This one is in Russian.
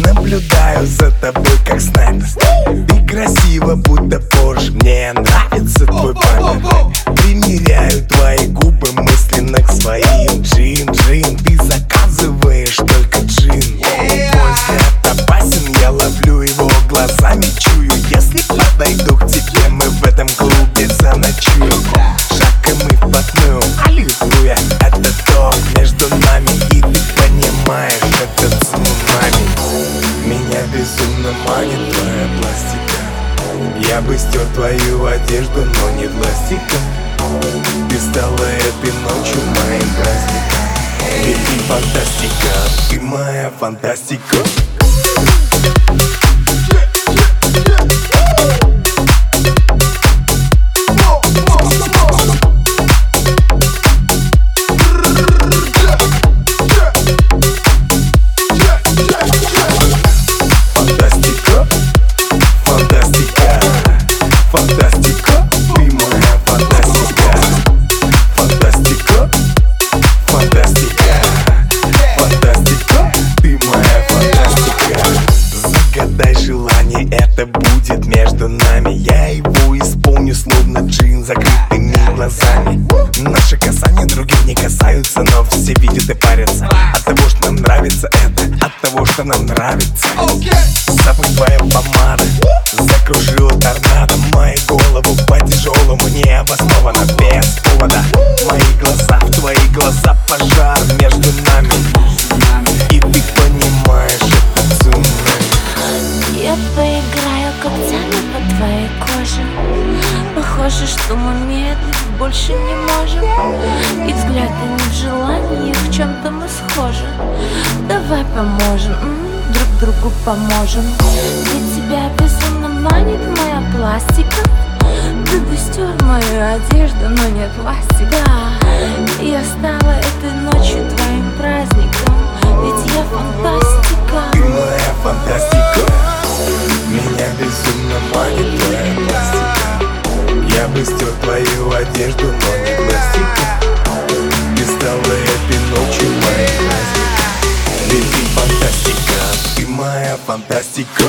Наблюдаю за тобой как снайпер. Ты красива, будто Порш. Мне нравится твой память Примеряю манит твоя пластика. Я бы стер твою одежду, но не пластиком Ты стала этой ночью моим праздником Ведь ты фантастика, ты моя Фантастика, фантастика, ты моя фантастика. Фантастика, фантастика, фантастика, ты моя фантастика. Загадай желание, это будет между нами. Я его исполню, словно джин закрытыми глазами. Наши касания других не касаются, но все видят и парятся. От того, что нам нравится это, от того, что нам нравится. Запах твоей помады Закружила торнадо Похоже, что мы медлить больше не можем. И взгляды не в желании, в чем-то мы схожи. Давай поможем, м, друг другу поможем. Ведь тебя безумно манит моя пластика. Ты бы мою одежду, но нет пластика Да, я стала этой ночью твоим праздником. Ведь я фантастика твою одежду, но не пластика Ты стала этой ночью моим праздником ты фантастика, ты моя фантастика